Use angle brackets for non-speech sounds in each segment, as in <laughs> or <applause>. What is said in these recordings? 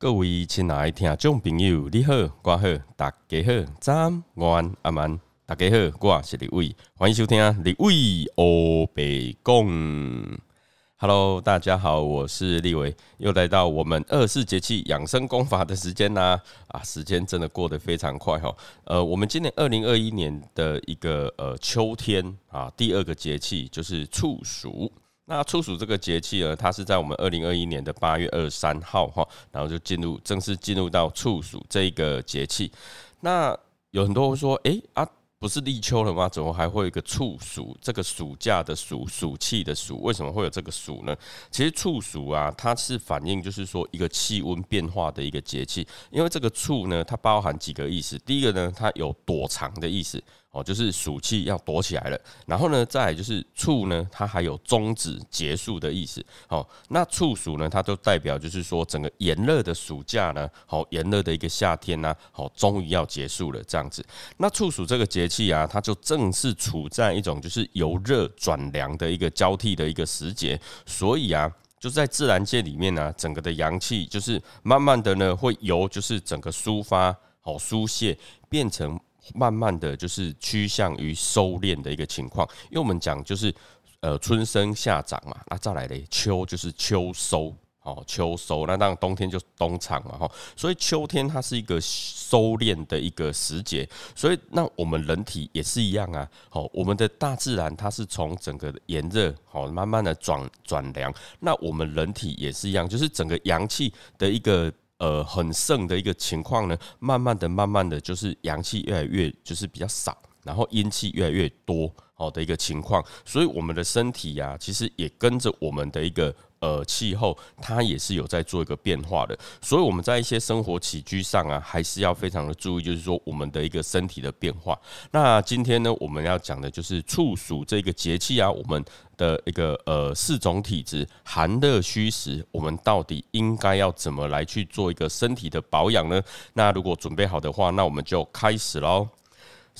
各位亲爱的听众朋友，你好，我好，大家好，早安、午安、阿曼，大家好，我是李伟，欢迎收听李伟欧北讲。Hello，大家好，我是立伟，又来到我们二十四节气养生功法的时间啦！啊，时间真的过得非常快哈。呃，我们今年二零二一年的一个呃秋天啊，第二个节气就是处暑。那处暑这个节气呢，它是在我们二零二一年的八月二十三号哈，然后就进入正式进入到处暑这一个节气。那有很多人说，哎啊，不是立秋了吗？怎么还会有一个处暑？这个暑假的暑，暑气的暑，为什么会有这个暑呢？其实处暑啊，它是反映就是说一个气温变化的一个节气。因为这个处呢，它包含几个意思。第一个呢，它有躲藏的意思。哦，就是暑气要躲起来了，然后呢，再就是处呢，它还有终止、结束的意思。哦，那处暑呢，它都代表就是说整个炎热的暑假呢，好炎热的一个夏天呢，好终于要结束了这样子。那处暑这个节气啊，它就正是处在一种就是由热转凉的一个交替的一个时节，所以啊，就在自然界里面呢，整个的阳气就是慢慢的呢，会由就是整个抒发、好疏泄变成。慢慢的就是趋向于收敛的一个情况，因为我们讲就是呃春生夏长嘛，那再来嘞秋就是秋收，哦秋收，那当然冬天就冬藏嘛哈，所以秋天它是一个收敛的一个时节，所以那我们人体也是一样啊，好，我们的大自然它是从整个炎热好慢慢的转转凉，那我们人体也是一样，就是整个阳气的一个。呃，很盛的一个情况呢，慢慢的、慢慢的就是阳气越来越就是比较少，然后阴气越来越多，好的一个情况，所以我们的身体呀，其实也跟着我们的一个。呃，气候它也是有在做一个变化的，所以我们在一些生活起居上啊，还是要非常的注意，就是说我们的一个身体的变化。那今天呢，我们要讲的就是处暑这个节气啊，我们的一个呃四种体质寒热虚实，我们到底应该要怎么来去做一个身体的保养呢？那如果准备好的话，那我们就开始喽。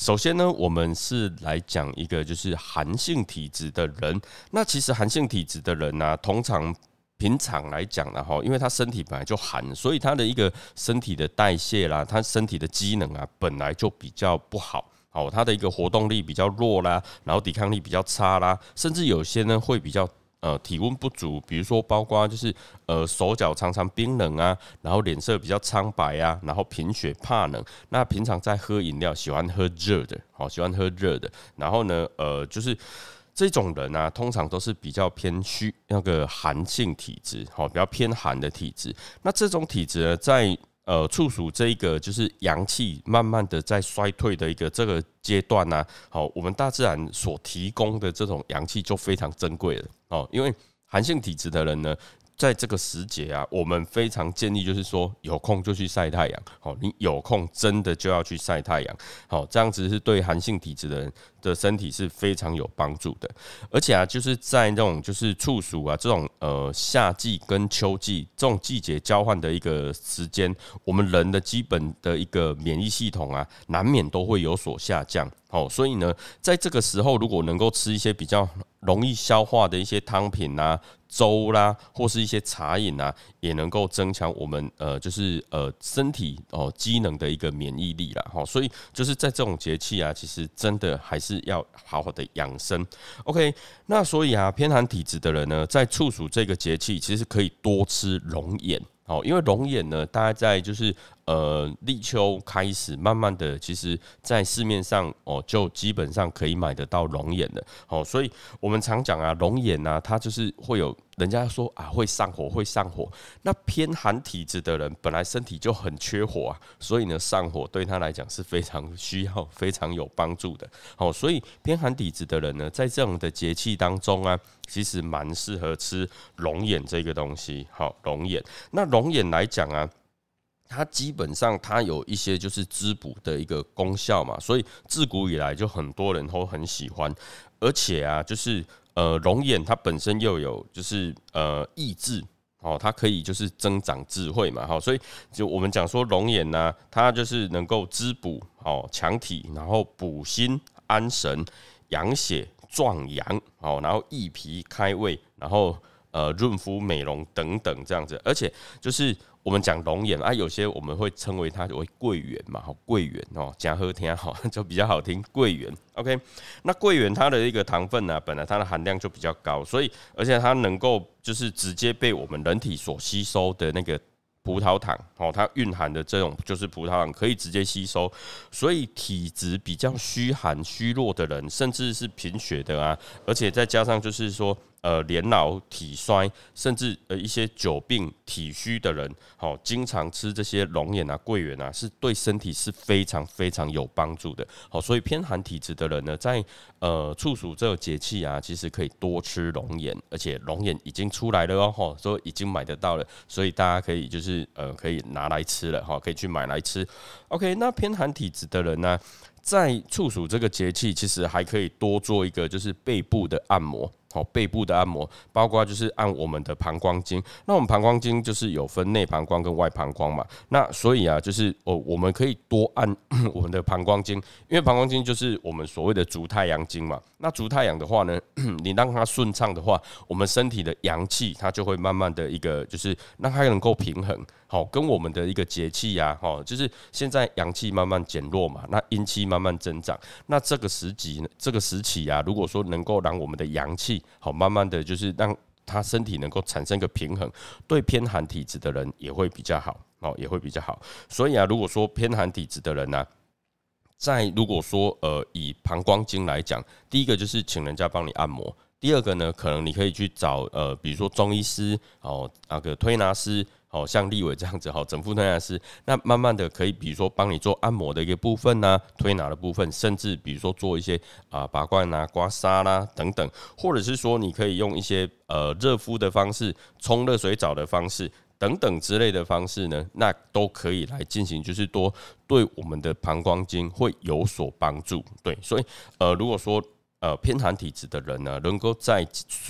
首先呢，我们是来讲一个就是寒性体质的人。那其实寒性体质的人呢，通常平常来讲呢，哈，因为他身体本来就寒，所以他的一个身体的代谢啦，他身体的机能啊，本来就比较不好，好，他的一个活动力比较弱啦，然后抵抗力比较差啦，甚至有些呢会比较。呃，体温不足，比如说包括就是呃手脚常常冰冷啊，然后脸色比较苍白啊，然后贫血怕冷。那平常在喝饮料，喜欢喝热的，好喜欢喝热的。然后呢，呃，就是这种人啊，通常都是比较偏虚那个寒性体质，好比较偏寒的体质。那这种体质呢，在呃，处暑这一个就是阳气慢慢的在衰退的一个这个阶段呢，好，我们大自然所提供的这种阳气就非常珍贵了哦，因为寒性体质的人呢。在这个时节啊，我们非常建议就是说，有空就去晒太阳。好，你有空真的就要去晒太阳。好，这样子是对寒性体质的人的身体是非常有帮助的。而且啊，就是在那种就是处暑啊这种呃夏季跟秋季这种季节交换的一个时间，我们人的基本的一个免疫系统啊，难免都会有所下降。好，所以呢，在这个时候，如果能够吃一些比较容易消化的一些汤品啊、粥啦，或是一些茶饮啊，也能够增强我们呃，就是呃身体哦机能的一个免疫力啦。好，所以就是在这种节气啊，其实真的还是要好好的养生。OK，那所以啊，偏寒体质的人呢，在处暑这个节气，其实可以多吃龙眼。哦，因为龙眼呢，大概在就是呃立秋开始，慢慢的，其实在市面上哦，就基本上可以买得到龙眼的。哦，所以我们常讲啊，龙眼呢，它就是会有。人家说啊会上火会上火，那偏寒体质的人本来身体就很缺火啊，所以呢上火对他来讲是非常需要、非常有帮助的。好，所以偏寒体质的人呢，在这样的节气当中啊，其实蛮适合吃龙眼这个东西。好，龙眼，那龙眼来讲啊，它基本上它有一些就是滋补的一个功效嘛，所以自古以来就很多人都很喜欢，而且啊，就是。呃，龙眼它本身又有就是呃益智哦，它可以就是增长智慧嘛，哈，所以就我们讲说龙眼呢，它就是能够滋补哦强体，然后补心安神、养血壮阳哦，然后益脾开胃，然后呃润肤美容等等这样子，而且就是我们讲龙眼啊，有些我们会称为它为桂圆嘛，好桂圆哦，讲喝听好 <laughs> 就比较好听，桂圆。OK，那桂圆它的一个糖分呢，本来它的含量就比较高，所以而且它能够就是直接被我们人体所吸收的那个。葡萄糖哦，它蕴含的这种就是葡萄糖可以直接吸收，所以体质比较虚寒虚弱的人，甚至是贫血的啊，而且再加上就是说。呃，年老体衰，甚至呃一些久病体虚的人，好，经常吃这些龙眼啊、桂圆啊，是对身体是非常非常有帮助的。好，所以偏寒体质的人呢，在呃处暑这个节气啊，其实可以多吃龙眼，而且龙眼已经出来了哦，哈，说已经买得到了，所以大家可以就是呃可以拿来吃了哈，可以去买来吃。OK，那偏寒体质的人呢？在处暑这个节气，其实还可以多做一个，就是背部的按摩。好，背部的按摩，包括就是按我们的膀胱经。那我们膀胱经就是有分内膀胱跟外膀胱嘛。那所以啊，就是哦，我们可以多按 <coughs> 我们的膀胱经，因为膀胱经就是我们所谓的足太阳经嘛。那足太阳的话呢，<coughs> 你让它顺畅的话，我们身体的阳气它就会慢慢的一个，就是让它能够平衡。好，跟我们的一个节气呀，哈，就是现在阳气慢慢减弱嘛，那阴气慢慢增长，那这个时机，这个时期啊，如果说能够让我们的阳气好，慢慢的就是让他身体能够产生一个平衡，对偏寒体质的人也会比较好，哦，也会比较好。所以啊，如果说偏寒体质的人呢，在如果说呃以膀胱经来讲，第一个就是请人家帮你按摩，第二个呢，可能你可以去找呃，比如说中医师哦，那个推拿师。好像立伟这样子，好整副推拿师，那慢慢的可以，比如说帮你做按摩的一个部分呢，推拿的部分，甚至比如说做一些啊拔罐啊、刮痧啦等等，或者是说你可以用一些呃热敷的方式、冲热水澡的方式等等之类的方式呢，那都可以来进行，就是多对我们的膀胱经会有所帮助。对，所以呃如果说。呃，偏寒体质的人呢，能够在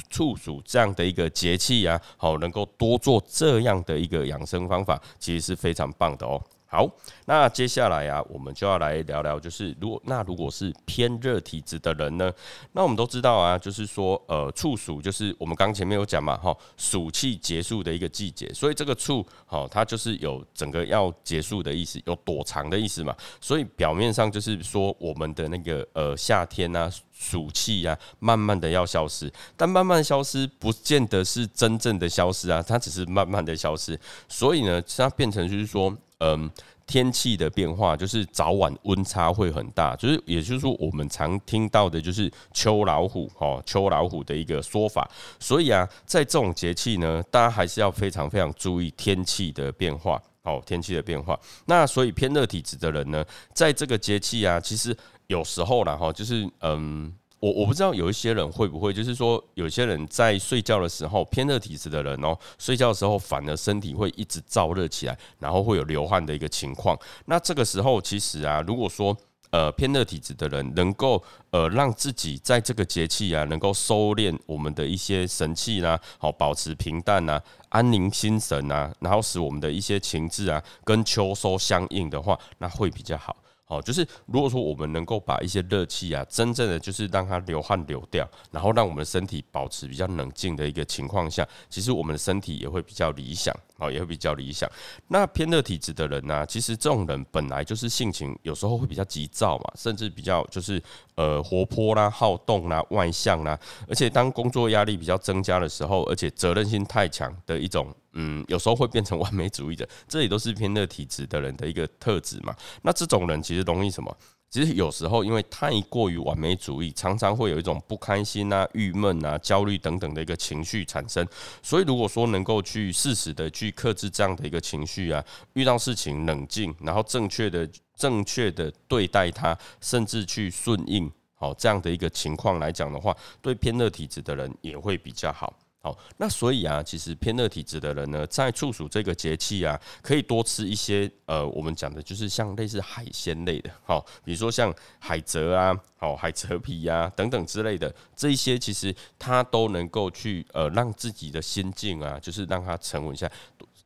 处暑这样的一个节气啊，好，能够多做这样的一个养生方法，其实是非常棒的哦。好，那接下来啊，我们就要来聊聊，就是如果那如果是偏热体质的人呢，那我们都知道啊，就是说呃，处暑就是我们刚前面有讲嘛，哈，暑气结束的一个季节，所以这个处好，它就是有整个要结束的意思，有躲藏的意思嘛，所以表面上就是说我们的那个呃夏天啊。暑气呀，慢慢的要消失，但慢慢消失不见得是真正的消失啊，它只是慢慢的消失。所以呢，它变成就是说，嗯，天气的变化就是早晚温差会很大，就是也就是说，我们常听到的就是秋老虎哦，秋老虎的一个说法。所以啊，在这种节气呢，大家还是要非常非常注意天气的变化哦，天气的变化。那所以偏热体质的人呢，在这个节气啊，其实。有时候啦，哈，就是嗯，我我不知道有一些人会不会，就是说有些人在睡觉的时候，偏热体质的人哦，睡觉的时候反而身体会一直燥热起来，然后会有流汗的一个情况。那这个时候其实啊，如果说呃偏热体质的人能够呃让自己在这个节气啊，能够收敛我们的一些神气啦，好保持平淡呐，安宁心神呐，然后使我们的一些情志啊跟秋收相应的话，那会比较好。哦，就是如果说我们能够把一些热气啊，真正的就是让它流汗流掉，然后让我们的身体保持比较冷静的一个情况下，其实我们的身体也会比较理想，哦，也会比较理想。那偏热体质的人呢，其实这种人本来就是性情有时候会比较急躁嘛，甚至比较就是呃活泼啦、好动啦、外向啦，而且当工作压力比较增加的时候，而且责任心太强的一种。嗯，有时候会变成完美主义者，这也都是偏热体质的人的一个特质嘛。那这种人其实容易什么？其实有时候因为太过于完美主义，常常会有一种不开心啊、郁闷啊、焦虑等等的一个情绪产生。所以如果说能够去适时的去克制这样的一个情绪啊，遇到事情冷静，然后正确的、正确的对待它，甚至去顺应，好这样的一个情况来讲的话，对偏热体质的人也会比较好。好，那所以啊，其实偏热体质的人呢，在处暑这个节气啊，可以多吃一些呃，我们讲的就是像类似海鲜类的，好，比如说像海蜇啊，好海蜇皮呀等等之类的，这一些其实它都能够去呃让自己的心境啊，就是让它沉稳下。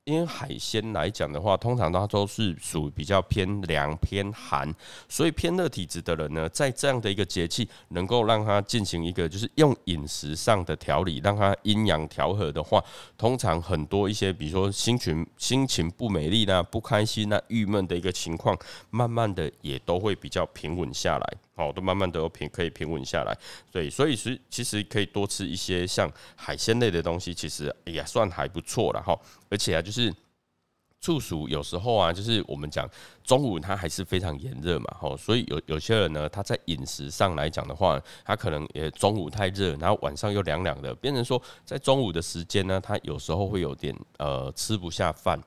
因为海鲜来讲的话，通常它都是属比较偏凉偏寒，所以偏热体质的人呢，在这样的一个节气，能够让他进行一个就是用饮食上的调理，让他阴阳调和的话，通常很多一些，比如说心情心情不美丽呐、不开心呐、郁闷的一个情况，慢慢的也都会比较平稳下来，好，都慢慢的平可以平稳下来。对，所以是其实可以多吃一些像海鲜类的东西，其实也算还不错了哈。而且啊，就是处暑有时候啊，就是我们讲中午它还是非常炎热嘛，哈，所以有有些人呢，他在饮食上来讲的话，他可能也中午太热，然后晚上又凉凉的，变成说在中午的时间呢，他有时候会有点呃吃不下饭。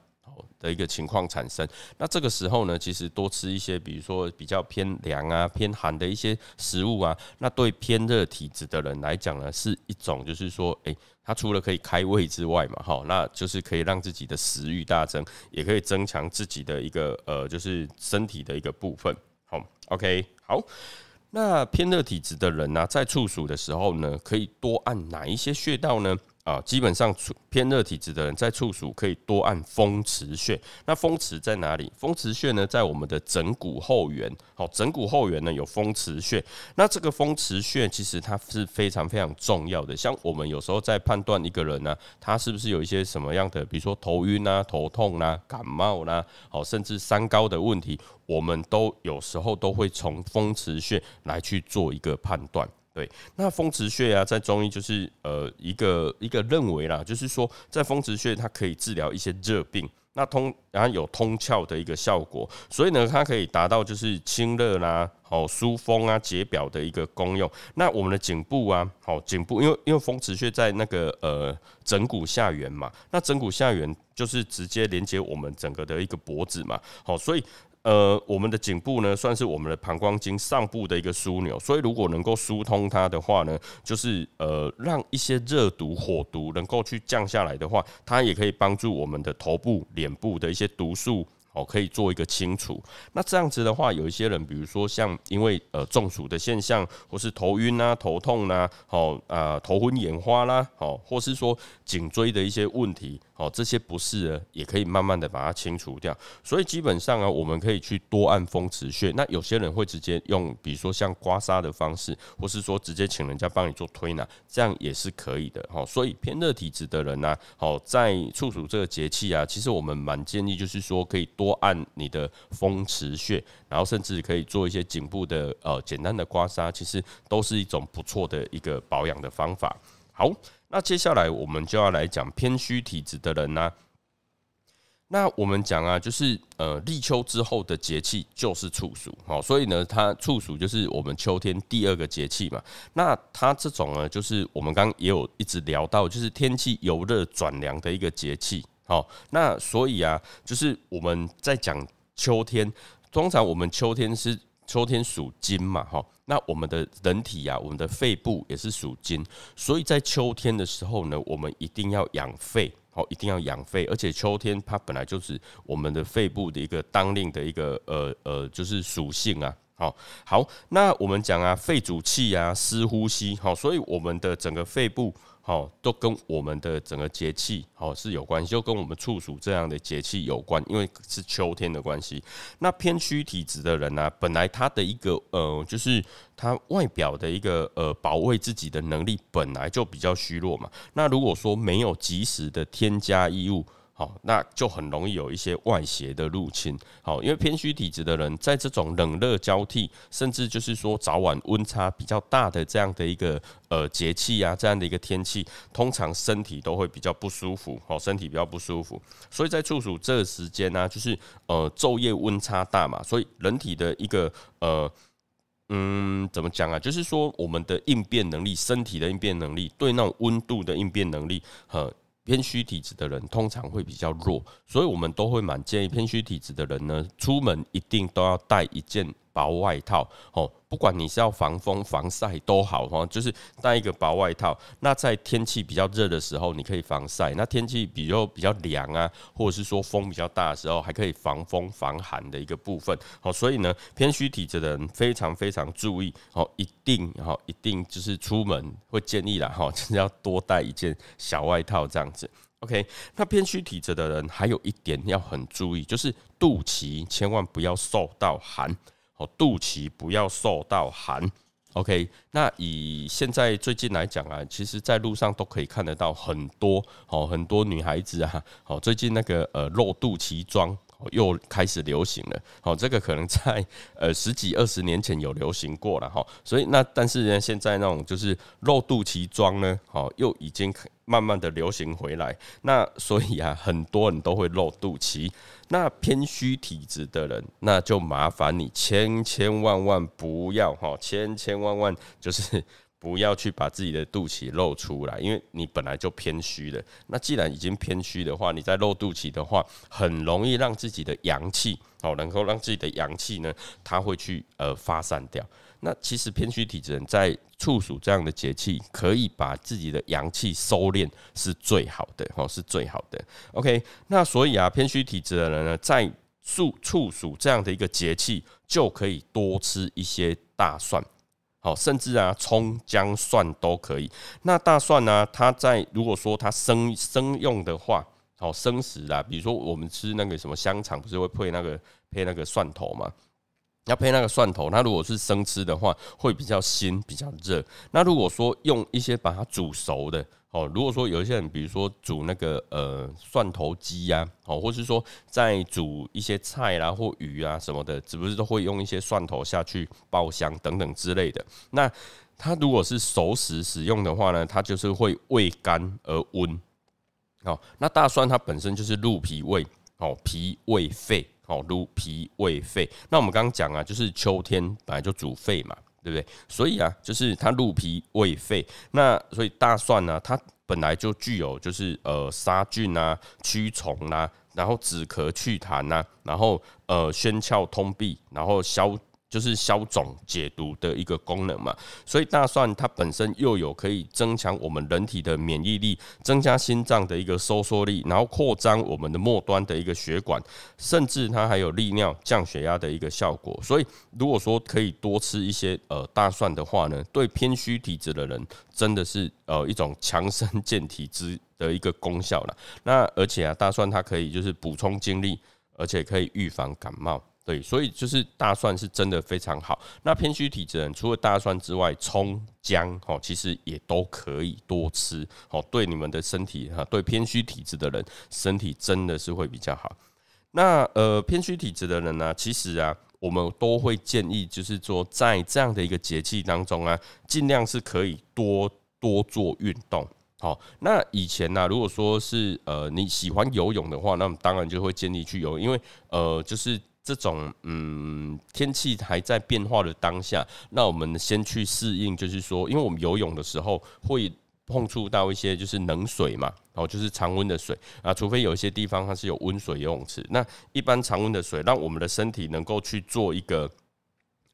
的一个情况产生，那这个时候呢，其实多吃一些，比如说比较偏凉啊、偏寒的一些食物啊，那对偏热体质的人来讲呢，是一种就是说，诶，它除了可以开胃之外嘛，哈，那就是可以让自己的食欲大增，也可以增强自己的一个呃，就是身体的一个部分。好，OK，好，那偏热体质的人呢，在处暑的时候呢，可以多按哪一些穴道呢？啊，基本上处偏热体质的人在处暑可以多按风池穴。那风池在哪里？风池穴呢，在我们的枕骨后缘。好，枕骨后缘呢有风池穴。那这个风池穴其实它是非常非常重要的。像我们有时候在判断一个人呢，他是不是有一些什么样的，比如说头晕啊、头痛啊、感冒啦，好，甚至三高的问题，我们都有时候都会从风池穴来去做一个判断。对，那风池穴啊，在中医就是呃一个一个认为啦，就是说在风池穴它可以治疗一些热病，那通然后有通窍的一个效果，所以呢，它可以达到就是清热啦、好疏风啊、解表的一个功用。那我们的颈部啊，好颈部，因为因为风池穴在那个呃枕骨下缘嘛，那枕骨下缘就是直接连接我们整个的一个脖子嘛，好，所以。呃，我们的颈部呢，算是我们的膀胱经上部的一个枢纽，所以如果能够疏通它的话呢，就是呃，让一些热毒、火毒能够去降下来的话，它也可以帮助我们的头部、脸部的一些毒素。哦，可以做一个清除。那这样子的话，有一些人，比如说像因为呃中暑的现象，或是头晕啊、头痛啊，好啊头昏眼花啦，好，或是说颈椎的一些问题，好这些不适呢，也可以慢慢的把它清除掉。所以基本上啊，我们可以去多按风池穴。那有些人会直接用，比如说像刮痧的方式，或是说直接请人家帮你做推拿，这样也是可以的。好，所以偏热体质的人呢，好在处暑这个节气啊，其实我们蛮建议就是说可以多。多按你的风池穴，然后甚至可以做一些颈部的呃简单的刮痧，其实都是一种不错的一个保养的方法。好，那接下来我们就要来讲偏虚体质的人呢。那我们讲啊，就是呃立秋之后的节气就是处暑，好，所以呢，它处暑就是我们秋天第二个节气嘛。那它这种呢，就是我们刚也有一直聊到，就是天气由热转凉的一个节气。好，那所以啊，就是我们在讲秋天，通常我们秋天是秋天属金嘛，哈，那我们的人体呀，我们的肺部也是属金，所以在秋天的时候呢，我们一定要养肺，好，一定要养肺，而且秋天它本来就是我们的肺部的一个当令的一个呃呃，就是属性啊，好，好，那我们讲啊，肺主气啊，湿呼吸，好，所以我们的整个肺部。好，都跟我们的整个节气好是有关系，就跟我们处暑这样的节气有关，因为是秋天的关系。那偏虚体质的人呢，本来他的一个呃，就是他外表的一个呃保卫自己的能力本来就比较虚弱嘛。那如果说没有及时的添加衣物。好，那就很容易有一些外邪的入侵。好，因为偏虚体质的人，在这种冷热交替，甚至就是说早晚温差比较大的这样的一个呃节气啊，这样的一个天气，通常身体都会比较不舒服。好，身体比较不舒服，所以在处暑这个时间呢，就是呃昼夜温差大嘛，所以人体的一个呃嗯怎么讲啊？就是说我们的应变能力，身体的应变能力，对那种温度的应变能力和。偏虚体质的人通常会比较弱，所以我们都会蛮建议偏虚体质的人呢，出门一定都要带一件。薄外套哦，不管你是要防风防晒都好哈，就是带一个薄外套。那在天气比较热的时候，你可以防晒；那天气比较比较凉啊，或者是说风比较大的时候，还可以防风防寒的一个部分。好，所以呢，偏虚体质的人非常非常注意哦，一定哈，一定就是出门会建议啦哈，就是要多带一件小外套这样子。OK，那偏虚体质的人还有一点要很注意，就是肚脐千万不要受到寒哦，肚脐不要受到寒。OK，那以现在最近来讲啊，其实在路上都可以看得到很多哦，很多女孩子啊，哦，最近那个呃露肚脐装。又开始流行了，好，这个可能在呃十几二十年前有流行过了哈，所以那但是呢，现在那种就是露肚脐装呢，好，又已经慢慢的流行回来，那所以啊，很多人都会露肚脐，那偏虚体质的人，那就麻烦你千千万万不要哈，千千万万就是。不要去把自己的肚脐露出来，因为你本来就偏虚的。那既然已经偏虚的话，你在露肚脐的话，很容易让自己的阳气哦，能够让自己的阳气呢，它会去呃发散掉。那其实偏虚体质人在处暑这样的节气，可以把自己的阳气收敛是最好的哦，是最好的。OK，那所以啊，偏虚体质的人呢，在处处暑这样的一个节气，就可以多吃一些大蒜。好，甚至啊，葱、姜、蒜都可以。那大蒜呢？它在如果说它生生用的话，好生食啦，比如说我们吃那个什么香肠，不是会配那个配那个蒜头嘛？要配那个蒜头，那如果是生吃的话，会比较鲜、比较热。那如果说用一些把它煮熟的。哦，如果说有一些人，比如说煮那个呃蒜头鸡呀，哦，或是说在煮一些菜啦或鱼啊什么的，是不是都会用一些蒜头下去爆香等等之类的？那它如果是熟食使用的话呢，它就是会味甘而温。哦，那大蒜它本身就是入脾胃，哦，脾胃肺，哦，入脾胃肺。那我们刚刚讲啊，就是秋天本来就主肺嘛。对不对？所以啊，就是它入脾胃肺，那所以大蒜呢，它本来就具有就是呃杀菌啊、驱虫啊，然后止咳祛痰呐，然后呃宣窍通闭，然后消。就是消肿解毒的一个功能嘛，所以大蒜它本身又有可以增强我们人体的免疫力，增加心脏的一个收缩力，然后扩张我们的末端的一个血管，甚至它还有利尿、降血压的一个效果。所以如果说可以多吃一些呃大蒜的话呢，对偏虚体质的人真的是呃一种强身健体之的一个功效了。那而且啊，大蒜它可以就是补充精力，而且可以预防感冒。对，所以就是大蒜是真的非常好。那偏虚体质人除了大蒜之外，葱、姜哦，其实也都可以多吃哦。对你们的身体哈，对偏虚体质的人，身体真的是会比较好。那呃，偏虚体质的人呢，其实啊，我们都会建议，就是说在这样的一个节气当中啊，尽量是可以多多做运动。好，那以前呢，如果说是呃你喜欢游泳的话，那么当然就会建议去游，因为呃就是。这种嗯，天气还在变化的当下，那我们先去适应，就是说，因为我们游泳的时候会碰触到一些就是冷水嘛，然后就是常温的水啊，除非有一些地方它是有温水游泳池，那一般常温的水让我们的身体能够去做一个。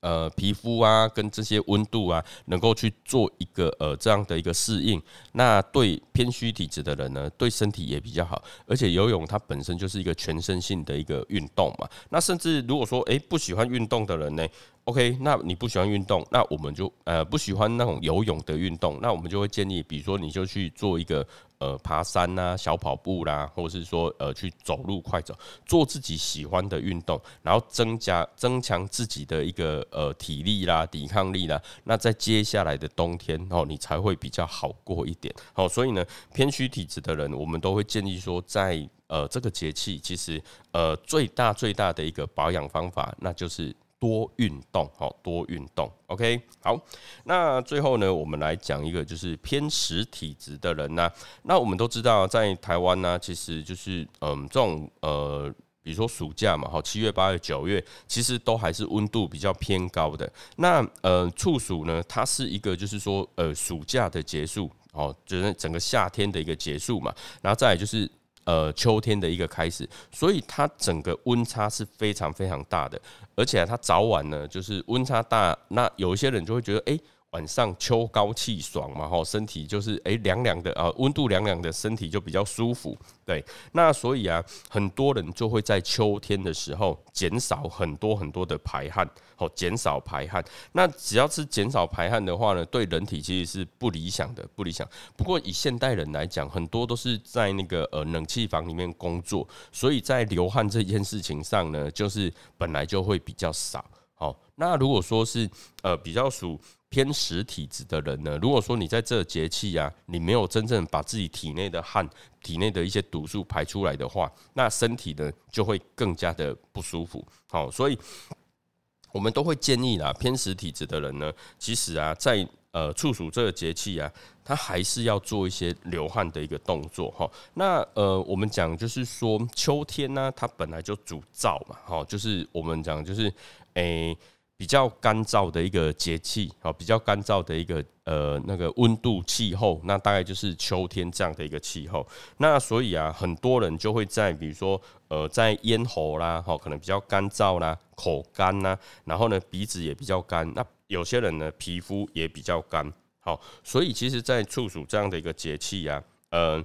呃，皮肤啊，跟这些温度啊，能够去做一个呃这样的一个适应，那对偏虚体质的人呢，对身体也比较好。而且游泳它本身就是一个全身性的一个运动嘛。那甚至如果说诶不喜欢运动的人呢，OK，那你不喜欢运动，那我们就呃不喜欢那种游泳的运动，那我们就会建议，比如说你就去做一个。呃，爬山呐，小跑步啦，或者是说呃，去走路快走，做自己喜欢的运动，然后增加增强自己的一个呃体力啦、抵抗力啦。那在接下来的冬天哦，你才会比较好过一点。好，所以呢，偏虚体质的人，我们都会建议说，在呃这个节气，其实呃最大最大的一个保养方法，那就是。多运动，好多运动，OK，好。那最后呢，我们来讲一个，就是偏实体质的人呢。那我们都知道，在台湾呢，其实就是嗯，这种呃，比如说暑假嘛，好，七月、八月、九月，其实都还是温度比较偏高的。那呃，处暑呢，它是一个就是说呃，暑假的结束，哦，就是整个夏天的一个结束嘛。然后再来就是。呃，秋天的一个开始，所以它整个温差是非常非常大的，而且它早晚呢，就是温差大，那有一些人就会觉得，哎，晚上秋高气爽嘛，吼，身体就是诶凉凉的啊，温度凉凉的，身体就比较舒服。对，那所以啊，很多人就会在秋天的时候减少很多很多的排汗，哦，减少排汗。那只要是减少排汗的话呢，对人体其实是不理想的，不理想。不过以现代人来讲，很多都是在那个呃冷气房里面工作，所以在流汗这件事情上呢，就是本来就会比较少。好，那如果说是呃比较属偏实体质的人呢，如果说你在这节气啊，你没有真正把自己体内的汗、体内的一些毒素排出来的话，那身体呢就会更加的不舒服。好，所以我们都会建议啦，偏实体质的人呢，其实啊，在呃处暑这个节气啊，他还是要做一些流汗的一个动作哈。那呃，我们讲就是说，秋天呢，它本来就主燥嘛，哈，就是我们讲就是诶。比较干燥的一个节气，好，比较干燥的一个呃那个温度气候，那大概就是秋天这样的一个气候。那所以啊，很多人就会在比如说呃在咽喉啦，好，可能比较干燥啦，口干呐，然后呢鼻子也比较干。那有些人呢皮肤也比较干，好，所以其实，在处暑这样的一个节气啊，呃，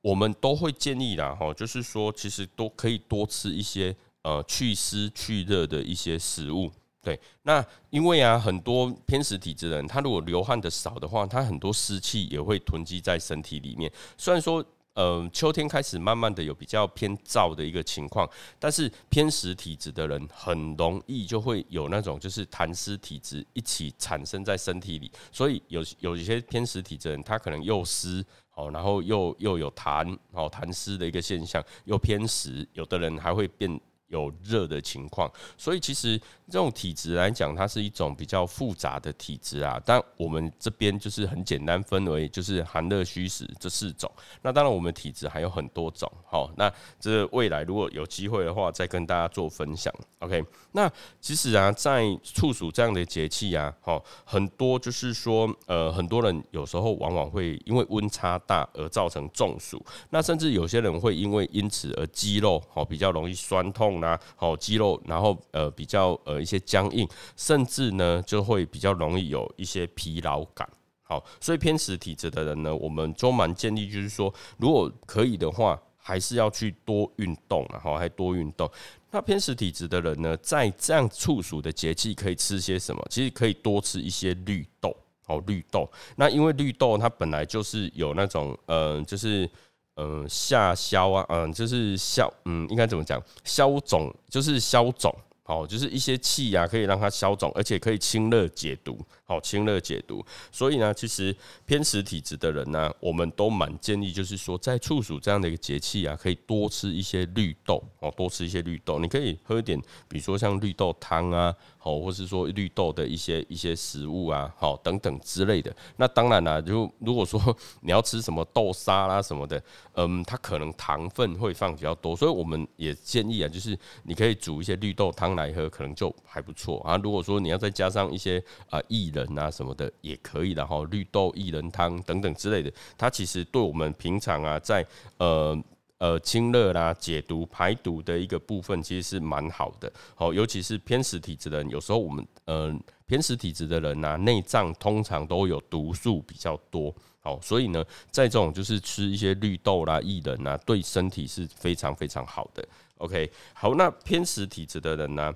我们都会建议啦，哈，就是说其实都可以多吃一些呃祛湿去热的一些食物。对，那因为啊，很多偏食体质的人，他如果流汗的少的话，他很多湿气也会囤积在身体里面。虽然说，呃，秋天开始慢慢的有比较偏燥的一个情况，但是偏食体质的人很容易就会有那种就是痰湿体质一起产生在身体里，所以有有一些偏食体质人，他可能又湿哦，然后又又有痰哦痰湿的一个现象，又偏食，有的人还会变。有热的情况，所以其实这种体质来讲，它是一种比较复杂的体质啊。但我们这边就是很简单分为就是寒热虚实这四种。那当然我们体质还有很多种，好，那这未来如果有机会的话，再跟大家做分享。OK，那其实啊，在处暑这样的节气啊，好，很多就是说，呃，很多人有时候往往会因为温差大而造成中暑，那甚至有些人会因为因此而肌肉好比较容易酸痛。啦，好肌肉，然后呃比较呃一些僵硬，甚至呢就会比较容易有一些疲劳感。好，所以偏食体质的人呢，我们都蛮建议，就是说如果可以的话，还是要去多运动啊，好，还多运动。那偏食体质的人呢，在这样处暑的节气，可以吃些什么？其实可以多吃一些绿豆，好绿豆。那因为绿豆它本来就是有那种呃，就是。嗯，下消啊，嗯，就是消，嗯，应该怎么讲？消肿就是消肿，好，就是一些气呀，可以让它消肿，而且可以清热解毒。好，清热解毒，所以呢，其实偏食体质的人呢，我们都蛮建议，就是说，在处暑这样的一个节气啊，可以多吃一些绿豆哦，多吃一些绿豆。你可以喝一点，比如说像绿豆汤啊，好，或是说绿豆的一些一些食物啊，好，等等之类的。那当然了，就如果说 <laughs> 你要吃什么豆沙啦什么的，嗯，它可能糖分会放比较多，所以我们也建议啊，就是你可以煮一些绿豆汤来喝，可能就还不错啊。如果说你要再加上一些啊薏人啊什么的也可以，然后绿豆薏仁汤等等之类的，它其实对我们平常啊，在呃呃清热啦、解毒排毒的一个部分，其实是蛮好的。好，尤其是偏食体质的人，有时候我们呃偏食体质的人呐，内脏通常都有毒素比较多。好，所以呢，在这种就是吃一些绿豆啦、薏仁啊，对身体是非常非常好的。OK，好，那偏食体质的人呢？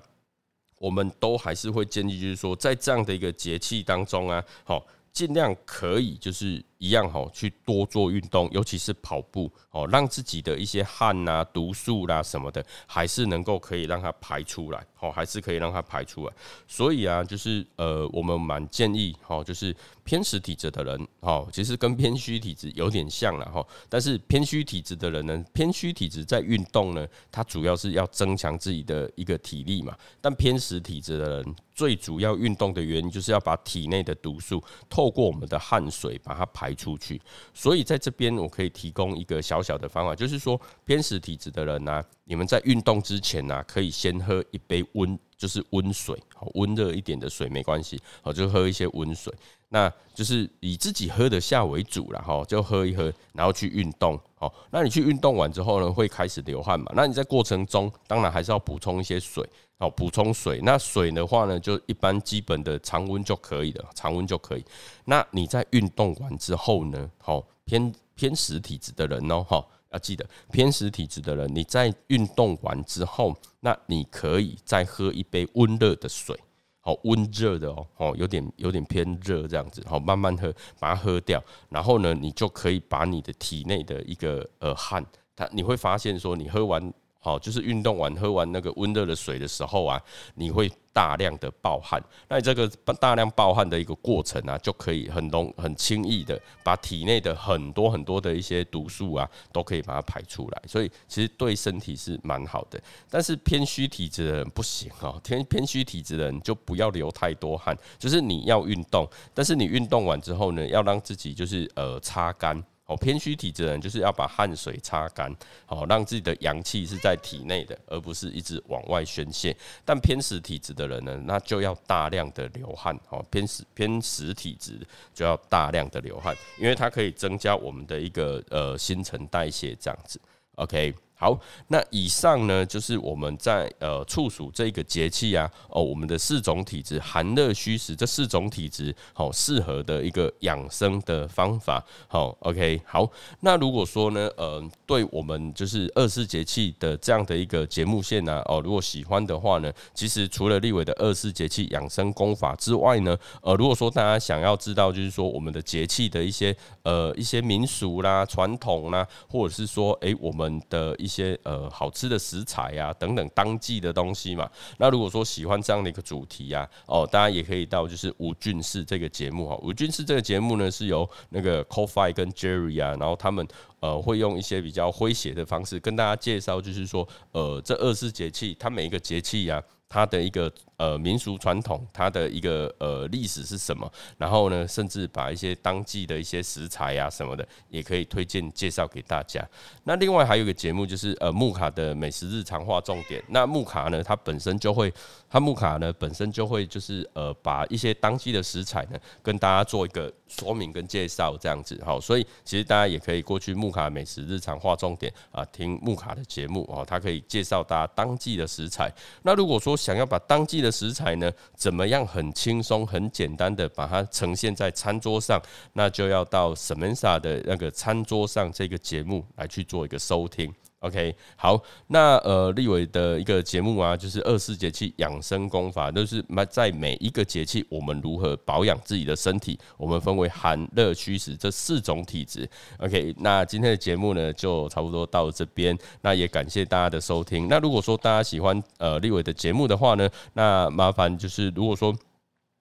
我们都还是会建议，就是说，在这样的一个节气当中啊，好，尽量可以就是一样哈，去多做运动，尤其是跑步哦，让自己的一些汗呐、毒素啦什么的，还是能够可以让它排出来，哦，还是可以让它排出来。所以啊，就是呃，我们蛮建议哈，就是。偏实体质的人，哈，其实跟偏虚体质有点像了哈。但是偏虚体质的人呢，偏虚体质在运动呢，它主要是要增强自己的一个体力嘛。但偏实体质的人，最主要运动的原因就是要把体内的毒素透过我们的汗水把它排出去。所以在这边，我可以提供一个小小的方法，就是说偏食体质的人呢。你们在运动之前呢，可以先喝一杯温，就是温水，好温热一点的水没关系，好就喝一些温水。那就是以自己喝得下为主了哈，就喝一喝，然后去运动。好，那你去运动完之后呢，会开始流汗嘛？那你在过程中当然还是要补充一些水，好补充水。那水的话呢，就一般基本的常温就可以了，常温就可以。那你在运动完之后呢，好偏偏实体质的人哦，哈要记得偏食体质的人，你在运动完之后，那你可以再喝一杯温热的水。好温热的哦，哦，有点有点偏热这样子，好慢慢喝，把它喝掉，然后呢，你就可以把你的体内的一个呃汗，它你会发现说，你喝完。好，就是运动完喝完那个温热的水的时候啊，你会大量的暴汗。那你这个大量暴汗的一个过程啊，就可以很容很轻易的把体内的很多很多的一些毒素啊，都可以把它排出来。所以其实对身体是蛮好的。但是偏虚体质的人不行哦，偏偏虚体质的人就不要流太多汗。就是你要运动，但是你运动完之后呢，要让自己就是呃擦干。哦，偏虚体质的人就是要把汗水擦干，哦让自己的阳气是在体内的，而不是一直往外宣泄。但偏实体质的人呢，那就要大量的流汗，哦，偏实偏实体质就要大量的流汗，因为它可以增加我们的一个呃新陈代谢这样子。OK。好，那以上呢就是我们在呃处暑这个节气啊，哦，我们的四种体质寒热虚实这四种体质好适合的一个养生的方法。好，OK，好，那如果说呢，呃，对我们就是二四节气的这样的一个节目线呢，哦，如果喜欢的话呢，其实除了立伟的二四节气养生功法之外呢，呃，如果说大家想要知道就是说我们的节气的一些呃一些民俗啦、传统啦，或者是说哎我们的一些呃好吃的食材呀，等等当季的东西嘛。那如果说喜欢这样的一个主题啊，哦，大家也可以到就是吴俊士这个节目哈。吴俊士这个节目呢，是由那个 Cofie 跟 Jerry 啊，然后他们呃会用一些比较诙谐的方式跟大家介绍，就是说呃这二十四节气，它每一个节气呀。它的一个呃民俗传统，它的一个呃历史是什么？然后呢，甚至把一些当季的一些食材呀什么的，也可以推荐介绍给大家。那另外还有一个节目就是呃木卡的美食日常化重点。那木卡呢，它本身就会，它木卡呢本身就会就是呃把一些当季的食材呢跟大家做一个说明跟介绍这样子。好，所以其实大家也可以过去木卡美食日常化重点啊，听木卡的节目哦，它可以介绍大家当季的食材。那如果说想要把当季的食材呢，怎么样很轻松、很简单的把它呈现在餐桌上，那就要到 Samantha 的那个餐桌上这个节目来去做一个收听。OK，好，那呃，立伟的一个节目啊，就是二四节气养生功法，都是在每一个节气，我们如何保养自己的身体，我们分为寒热虚实这四种体质。OK，那今天的节目呢，就差不多到这边，那也感谢大家的收听。那如果说大家喜欢呃立伟的节目的话呢，那麻烦就是如果说。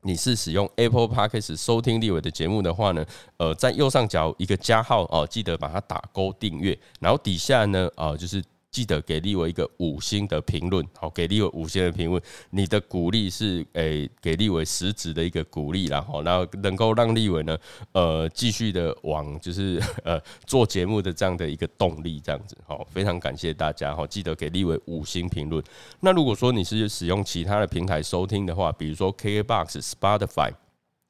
你是使用 Apple Podcast 收听立伟的节目的话呢，呃，在右上角一个加号哦，记得把它打勾订阅，然后底下呢，呃，就是。记得给立伟一个五星的评论，好，给立伟五星的评论，你的鼓励是诶给立伟实质的一个鼓励，然后然后能够让立伟呢，呃，继续的往就是 <laughs> 呃做节目的这样的一个动力，这样子，好，非常感谢大家，好，记得给立伟五星评论。那如果说你是使用其他的平台收听的话，比如说 KKBOX、Spotify。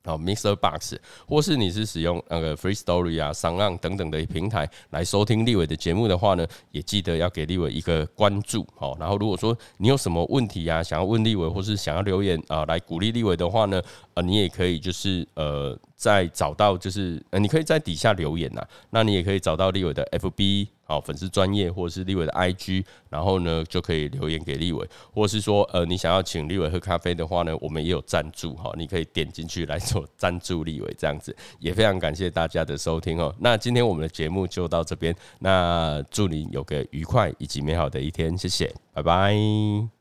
好，Mr. Box，或是你是使用那个 Free Story 啊、商浪等等的平台来收听立伟的节目的话呢，也记得要给立伟一个关注。好，然后如果说你有什么问题呀，想要问立伟，或是想要留言啊来鼓励立伟的话呢，呃，你也可以就是呃。在找到就是呃，你可以在底下留言呐，那你也可以找到立伟的 FB 好粉丝专业，或者是立伟的 IG，然后呢就可以留言给立伟，或者是说呃你想要请立伟喝咖啡的话呢，我们也有赞助哈，你可以点进去来做 <laughs> 赞助立伟这样子，也非常感谢大家的收听哦。那今天我们的节目就到这边，那祝你有个愉快以及美好的一天，谢谢，拜拜。